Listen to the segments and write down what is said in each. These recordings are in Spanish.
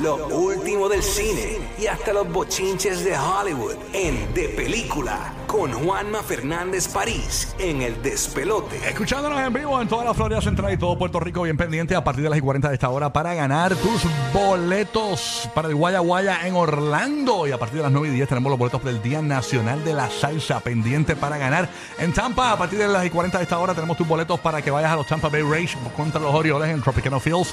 Lo último del cine y hasta los bochinches de Hollywood en De Película con Juanma Fernández París en El Despelote. Escuchándonos en vivo en toda la Florida Central y todo Puerto Rico, bien pendiente a partir de las y 40 de esta hora para ganar tus boletos para el Guaya Guaya en Orlando. Y a partir de las 9 y 10 tenemos los boletos del Día Nacional de la Salsa pendiente para ganar en Tampa. A partir de las y 40 de esta hora tenemos tus boletos para que vayas a los Tampa Bay Rays contra los Orioles en Tropicana Fields.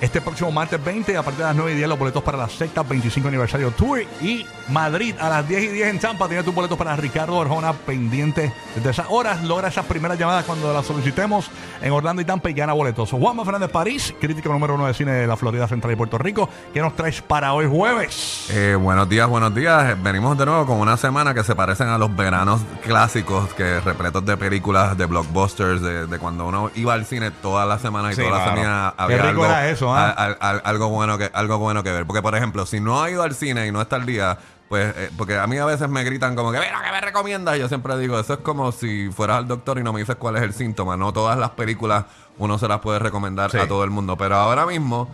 Este próximo martes 20, a partir de las 9 y 10, los boletos para la sexta 25 aniversario tour. Y Madrid a las 10 y 10 en Tampa. Tiene tus boletos para Ricardo Arjona pendiente desde esas horas. Logra esas primeras llamadas cuando las solicitemos en Orlando y Tampa y gana boletos. Juanma Fernández París, crítico número uno de cine de la Florida Central y Puerto Rico. ¿Qué nos traes para hoy jueves? Eh, buenos días, buenos días. Venimos de nuevo con una semana que se parecen a los veranos clásicos, que repletos de películas, de blockbusters, de, de cuando uno iba al cine toda la semana y Sí, toda la mano. semana Qué había rico algo, era eso, ¿ah? al- al- algo bueno que algo bueno que ver. Porque por ejemplo, si no ha ido al cine y no está al día, pues eh, porque a mí a veces me gritan como que mira que me recomiendas y yo siempre digo eso es como si fueras al doctor y no me dices cuál es el síntoma. No todas las películas uno se las puede recomendar Sí. a todo el mundo, pero ahora mismo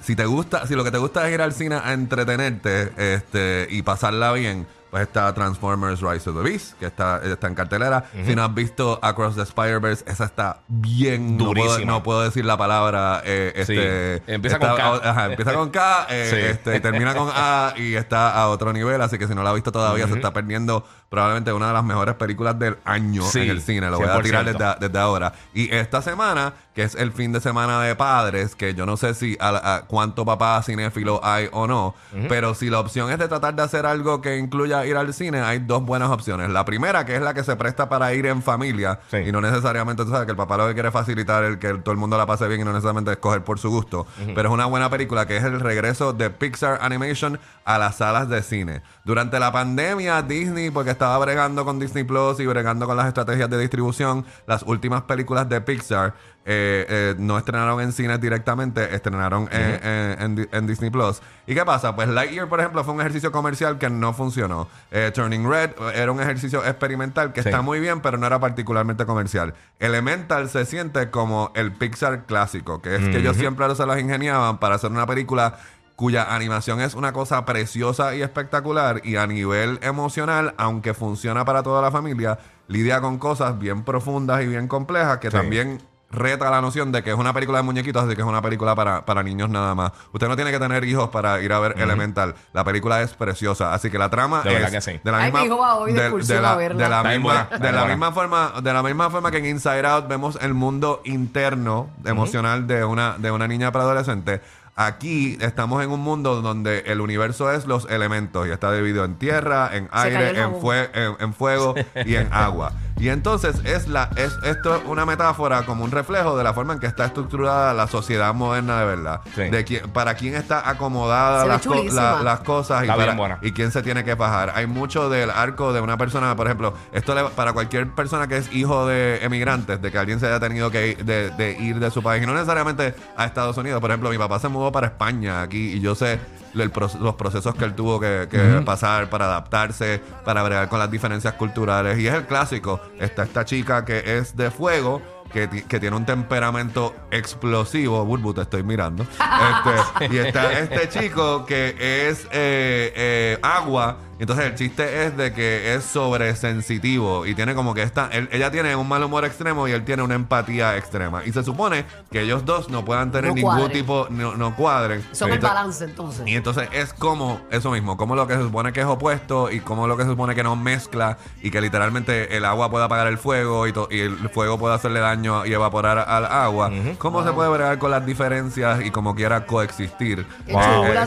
si te gusta, si lo que te gusta es ir al cine a entretenerte este, y pasarla bien, pues está Transformers Rise of the Beast, que está, está en cartelera. Si no has visto Across the Spider-Verse, esa está bien no puedo, Durísima. no puedo decir la palabra. eh, Sí. este, Empieza está- con K. Ajá, empieza con K, eh, Sí. este, termina con A y está a otro nivel. Así que si no la ha visto todavía, se está perdiendo probablemente una de las mejores películas del año Sí, en el cine. Lo voy a tirar 100%. desde, desde ahora. Y esta semana, que es el fin de semana de padres, que yo no sé si a, a cuánto papá cinéfilo hay o no, pero si la opción es de tratar de hacer algo que incluya ir al cine, hay dos buenas opciones. La primera, que es la que se presta para ir en familia, Sí. y no necesariamente, tú sabes, que el papá lo que quiere es facilitar el que todo el mundo la pase bien y no necesariamente escoger por su gusto, pero es una buena película que es el regreso de Pixar Animation a las salas de cine. Durante la pandemia, Disney, porque estaba bregando con Disney Plus y bregando con las estrategias de distribución, las últimas películas de Pixar eh, eh, no estrenaron en cines directamente, estrenaron en, en- en Di- en Disney Plus. ¿Y qué pasa? Pues Lightyear, por ejemplo, fue un ejercicio comercial que no funcionó. Eh, Turning Red eh, era un ejercicio experimental que Sí. está muy bien, pero no era particularmente comercial. Elemental se siente como el Pixar clásico, que es que ellos siempre se los ingeniaban para hacer una película cuya animación es una cosa preciosa y espectacular y a nivel emocional, aunque funciona para toda la familia, lidia con cosas bien profundas y bien complejas que Sí. también reta la noción de que es una película de muñequitos, así que es una película para, para niños nada más. Usted no tiene que tener hijos para ir a ver Elemental. La película es preciosa, así que la trama De es que sí. de la Ay, misma mi hijo va hoy de de- de la, a verla. de la misma, de la misma forma, de la misma forma que en Inside Out vemos el mundo interno emocional de una de una niña preadolescente. Aquí estamos en un mundo donde el universo es los elementos y está dividido en tierra, en aire, en, jabón. fue- en, en fuego y en agua. Y entonces es la es esto es una metáfora como un reflejo de la forma en que está estructurada la sociedad moderna de verdad. Sí. De quién, para quién está acomodada las, co- chulísima. la- las cosas y, para- y quién se tiene que bajar. Hay mucho del arco de una persona, por ejemplo, esto le- para cualquier persona que es hijo de emigrantes, de que alguien se haya tenido que ir de, de ir de su país y no necesariamente a Estados Unidos. Por ejemplo, mi papá se mudó para España aquí y yo sé el los procesos que él tuvo que, que pasar para adaptarse, para bregar con las diferencias culturales. Y es el clásico. Está esta chica que es de fuego. Que, ti- que tiene un temperamento explosivo, Burbu, te estoy mirando. Este, y está este chico que es eh, eh, agua. Entonces el chiste es de que es sobresensitivo y tiene como que esta, él- ella tiene un mal humor extremo y él tiene una empatía extrema. Y se supone que ellos dos no puedan tener No ningún cuadren. tipo, no, no cuadren. Son el Entonces- balance entonces. y entonces es como eso mismo, como lo que se supone que es opuesto y como lo que se supone que no mezcla y que literalmente el agua puede apagar el fuego y, to- y el fuego puede hacerle daño y evaporar al agua. ¿Cómo se puede bregar con las diferencias y como quiera coexistir?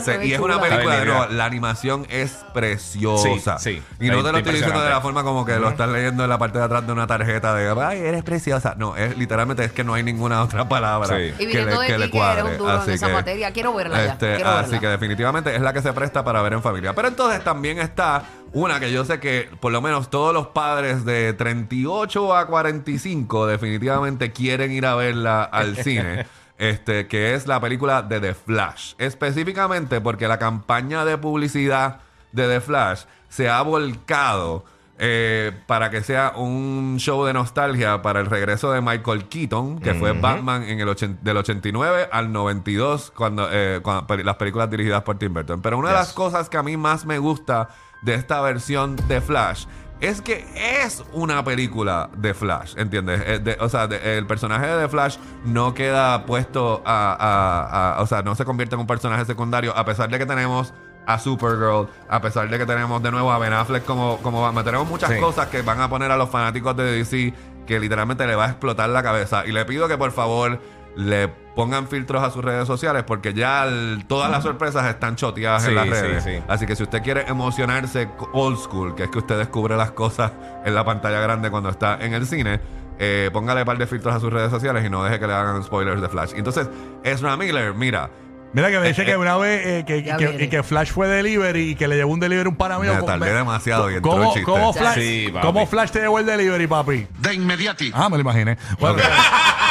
Se ve y es una película, de mira. la animación es preciosa. Sí, sí. Y no te lo estoy diciendo de la forma como que lo estás leyendo en la parte de atrás de una tarjeta de, ay, eres preciosa. No, es literalmente es que no hay ninguna otra palabra Sí. Y que le, que le cuadre. duro en Así esa materia, quiero verla ya, este, quiero así verla. que definitivamente es la que se presta para ver en familia. Pero entonces también está una que yo sé que por lo menos todos los padres de 38 a 45 definitivamente quieren ir a verla al cine. Este, que es la película de The Flash. Específicamente porque la campaña de publicidad de The Flash se ha volcado eh, para que sea un show de nostalgia para el regreso de Michael Keaton, que fue Batman en el del 89 al 92, cuando, eh, cuando las películas dirigidas por Tim Burton. Pero una de las cosas que a mí más me gusta de esta versión de Flash es que es una película de Flash, ¿entiendes? Eh, de- o sea, de- el personaje de Flash no queda puesto a, a- a- O sea, no se convierte en un personaje secundario, a pesar de que tenemos a Supergirl, a pesar de que tenemos de nuevo a Ben Affleck como, como Batman. Tenemos muchas Sí. cosas que van a poner a los fanáticos de DC que literalmente le va a explotar la cabeza. Y le pido que por favor le pongan filtros a sus redes sociales porque ya el- todas las sorpresas están choteadas Sí, en las redes. sí. Así que si usted quiere emocionarse old school, que es que usted descubre las cosas en la pantalla grande cuando está en el cine, eh, póngale un par de filtros a sus redes sociales y no deje que le hagan spoilers de Flash. Entonces, Ezra Miller, mira, Mira que me dice Eh, que eh, una vez eh, que, que- viene. y que Flash fue delivery y que le llevó un delivery un pana mío. Me tardé demasiado y entró ¿Cómo, el chiste. cómo Flash, Sí. ¿Cómo Flash te llevó el delivery, papi? De inmediati. Ah, me lo imaginé. Bueno, bien.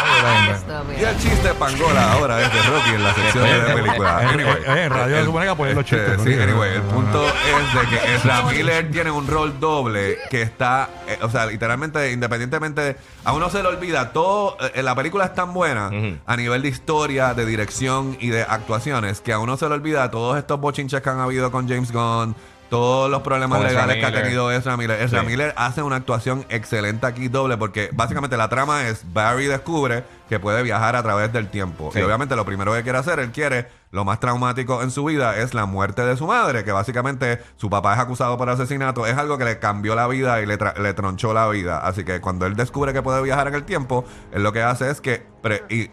y el chiste pangola ahora es de Rocky en la sección de película. Anyway, eh, en radio el- supone que apoyan los este, chistes, Sí, ¿no? anyway, el punto es de que Ezra Miller tiene un rol doble que está, eh, o sea, literalmente, independientemente, de- a uno se le olvida todo, eh, la película es tan buena a nivel de historia, de dirección y de actuaciones que a uno se le olvida todos estos bochinches que han habido con James Gunn. Todos los problemas Con legales que ha tenido Ezra Miller. Ezra Sí. Miller hace una actuación excelente aquí doble porque básicamente la trama es Barry descubre que puede viajar a través del tiempo. Sí. Y obviamente lo primero que quiere hacer, él quiere, lo más traumático en su vida es la muerte de su madre, que básicamente su papá es acusado por asesinato. Es algo que le cambió la vida y le, tra- le tronchó la vida. Así que cuando él descubre que puede viajar en el tiempo, él lo que hace es que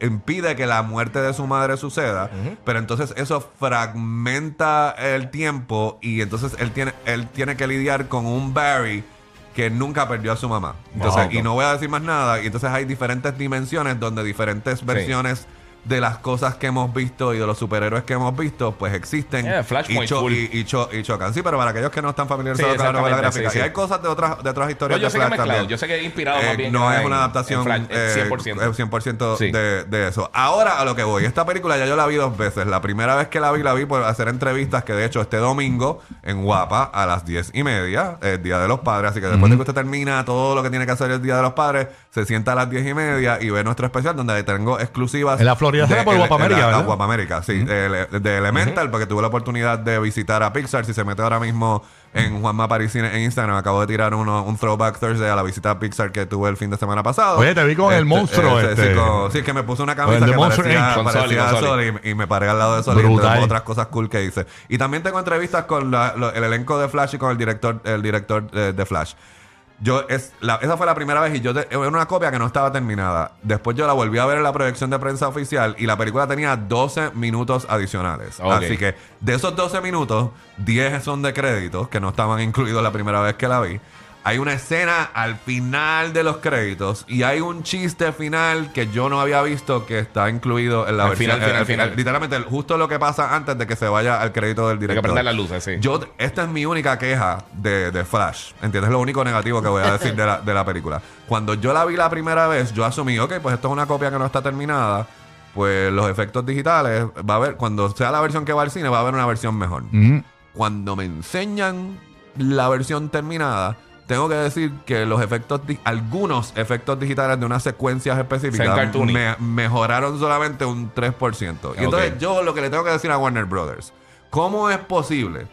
impide que la muerte de su madre suceda. Pero entonces eso fragmenta el tiempo y entonces él tiene, él tiene que lidiar con un Barry que nunca perdió a su mamá. Entonces, Exacto. y no voy a decir más nada. Y entonces hay diferentes dimensiones donde diferentes versiones de las cosas que hemos visto y de los superhéroes que hemos visto, pues existen Yeah, Flashpoint y, cho- full. y, y cho- y chocan. Sí, pero para aquellos que no están familiarizados Sí, con la novela gráfica. sí, Y hay cosas de otras, de otras historias No, yo de sé que Flash mezclado, también. yo sé que he inspirado más Eh, bien no en- es una adaptación en Flash, eh, es 100%. es 100% Sí. de, de eso. Ahora a lo que voy. Esta película ya yo la vi dos veces. La primera vez que la vi, la vi por hacer entrevistas que de hecho este domingo en Guapa a las 10 y media, el Día de los Padres. Así que después de que usted termina todo lo que tiene que hacer el Día de los Padres, se sienta a las 10 y media y ve nuestro especial donde tengo exclusivas. En la Florida será de- por en- Guapa en la- América, la ¿verdad? Guapa América, sí. de, de Elemental, porque tuve la oportunidad de visitar a Pixar. Si se mete ahora mismo en Juanma Parisine en Instagram, acabo de tirar uno, un Throwback Thursday a la visita a Pixar que tuve el fin de semana pasado. Oye, te vi con el monstruo, sí, este. sí, con- sí, es que me puse una camisa que Monster parecía, Inc. Con parecía Soli, con Soli y, y me paré al lado de Soli y otras cosas cool que hice. Y también tengo entrevistas con la- lo- el elenco de Flash y con el director, el director eh, de Flash. Yo es la- esa fue la primera vez y yo te- era una copia que no estaba terminada. Después yo la volví a ver en la proyección de prensa oficial y la película tenía 12 minutos adicionales. Así que de esos 12 minutos, 10 son de créditos que no estaban incluidos la primera vez que la vi. Hay una escena al final de los créditos y hay un chiste final que yo no había visto que está incluido en la Al versión. final, final, eh, final. Literalmente, justo lo que pasa antes de que se vaya al crédito del Hay que director. prender las luces, sí. Yo, esta es mi única queja de, de Flash. ¿Entiendes? Es lo único negativo que voy a decir de la, de la película. Cuando yo la vi la primera vez, yo asumí, ok, pues esto es una copia que no está terminada. Pues los efectos digitales, va a haber, cuando sea la versión que va al cine, va a haber una versión mejor. Cuando me enseñan la versión terminada, tengo que decir que los efectos, algunos efectos digitales de unas secuencias específicas me- mejoraron solamente un 3%. Y entonces yo lo que le tengo que decir a Warner Brothers, ¿cómo es posible?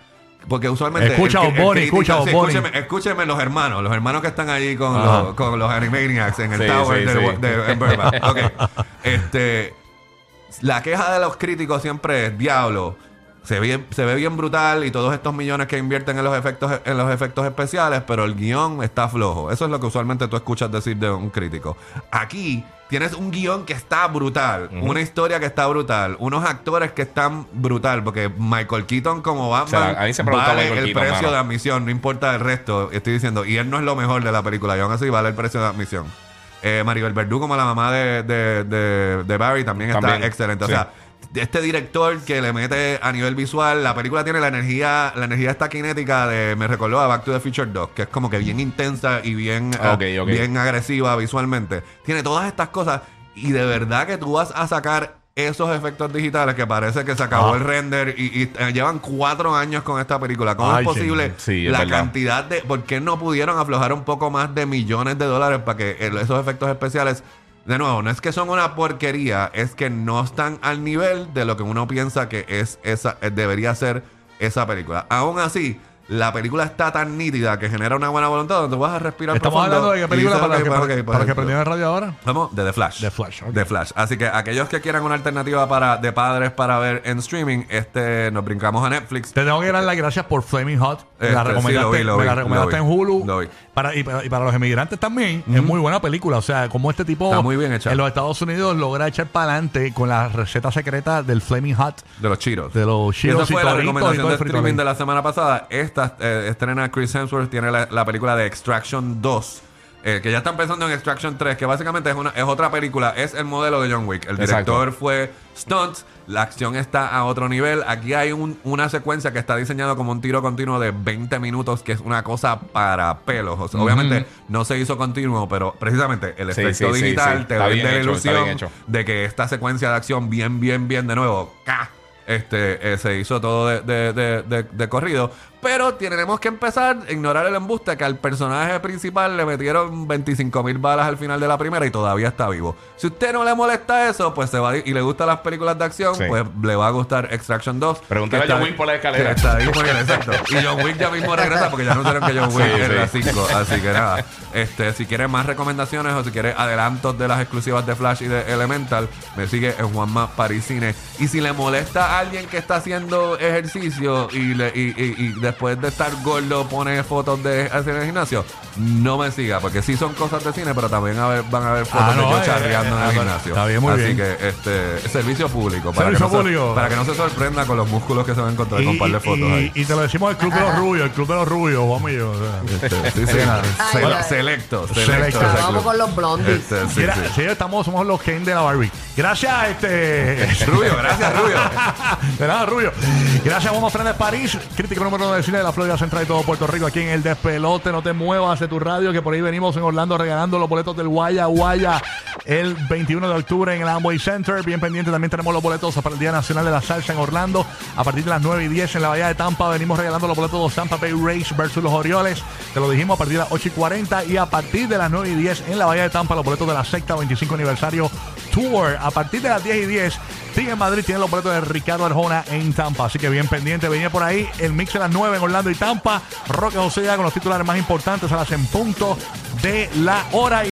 Porque usualmente... Escucha, el Bonnie, escucha, sí, escúcheme, escúcheme los hermanos, los hermanos que están allí con, los, con los Animaniacs en el Sí, Tower sí, sí. de, en Burbank. Ok. Este, la queja de los críticos siempre es, diablo, se ve, se ve bien brutal y todos estos millones que invierten en los efectos en los efectos especiales, pero el guion está flojo. Eso es lo que usualmente tú escuchas decir de un crítico. Aquí tienes un guion que está brutal, una historia que está brutal, unos actores que están brutal, porque Michael Keaton como Batman O sea, a mí vale Michael el Keaton, precio mano. de admisión, no importa el resto, estoy diciendo, y él no es lo mejor de la película, y aún así vale el precio de admisión. Eh, Maribel Verdú como la mamá de, de, de- de Barry también, está excelente. sí. O sea, este director que le mete a nivel visual, la película tiene la energía, la energía esta kinética de, me recordó a Back to the Future 2, que es como que bien intensa y bien, eh, bien agresiva visualmente. Tiene todas estas cosas y de verdad que tú vas a sacar esos efectos digitales que parece que se acabó Ah. el render y, y, eh, llevan cuatro años con esta película. ¿Cómo Ay, es posible señor. Sí, es la verdad. cantidad de... ¿Por qué no pudieron aflojar un poco más de millones de dólares para que el- esos efectos especiales... De nuevo, no es que son una porquería, es que no están al nivel de lo que uno piensa que es esa, eh, debería ser esa película. Aún así, la película está tan nítida que genera una buena voluntad donde vas a respirar Estamos profundo hablando de qué película para, que, para, para que prendieron el radio ahora. Vamos, de The Flash. The Flash. The Flash. Así que aquellos que quieran una alternativa para de padres para ver en streaming, este nos brincamos a Netflix. Te tengo que dar las gracias por Flaming Hot. La recomendaste, sí, vi, me la recomendaste en Hulu. Para, y, para, y para los emigrantes también. Es muy buena película. O sea, como este tipo Está muy bien hecha. en los Estados Unidos logra echar para adelante con la receta secreta del Flaming Hot. De los chiros. De los Y Cheetos Esa fue la recomendación de streaming de la semana pasada. Esta eh, estrena Chris Hemsworth, tiene la, la película de Extraction 2. eh, que ya están pensando en Extraction 3, que básicamente es, una, es otra película, es el modelo de John Wick. El Exacto. director fue Stunt, la acción está a otro nivel. Aquí hay un- una secuencia que está diseñada como un tiro continuo de 20 minutos, que es una cosa para pelos. O sea, Obviamente no se hizo continuo, pero precisamente el Sí, efecto sí, digital sí. te bien la hecho, ilusión de que esta secuencia de acción bien, bien, bien de nuevo, ¡ca! este, eh, se hizo todo de, de- de- de- de corrido. Pero tenemos que empezar a ignorar el embuste que al personaje principal le metieron 25 mil balas al final de la primera y todavía está vivo. Si usted no le molesta eso, pues se va y le gustan las películas de acción, Sí. pues le va a gustar Extraction 2. Pregúntale a John Wick por la escalera. está bien, exacto. Y John Wick ya mismo regresa porque ya anunciaron que John Wick Sí, la 5. Así que nada, este, si quieres más recomendaciones o si quieres adelantos de las exclusivas de Flash y de Elemental, me sigue en Juanma Parisine. Y si le molesta a alguien que está haciendo ejercicio y, le- y, y- y después de estar gordo pone fotos de hacer el gimnasio, no me siga, porque sí son cosas de cine, pero también a ver, van a haber fotos ah, no, de yo eh, charreando eh, en el ah, gimnasio. Está bien, muy Así bien. que este servicio público, para, servicio que no público. Se, para que no se sorprenda con los músculos que se van a encontrar y, con un par de fotos. Y, ahí. y te lo decimos al Club de los Rubios, el Club de los Rubios, vamos yo. Este, selecto, selecto. Vamos con los blondies. Este, sí, Mira, sí. Sí, estamos, somos los Ken de la Barbie. Gracias, este. Rubio, gracias, Rubio. de nada, Rubio. Gracias, Mono Fernández París, crítico número 9 de la Florida Central y todo Puerto Rico aquí en el despelote. No te muevas de tu radio, que por ahí venimos en Orlando regalando los boletos del Guaya Guaya el 21 de octubre en el Amway Center. Bien pendiente, también tenemos los boletos para el Día Nacional de la Salsa en Orlando. A partir de las 9 y 10 en la Bahía de Tampa venimos regalando los boletos de Tampa Bay Race versus los Orioles. Te lo dijimos a partir de las 8 y 40 y a partir de las 9 y 10 en la Bahía de Tampa los boletos de la secta 25 aniversario Tour. A partir de las 10 y 10, sigue en Madrid, tiene los boletos de Ricardo Arjona en Tampa. Así que bien pendiente, venía por ahí el mix de las 9 en Orlando y Tampa. Roque José ya con los titulares más importantes a las en punto de la hora.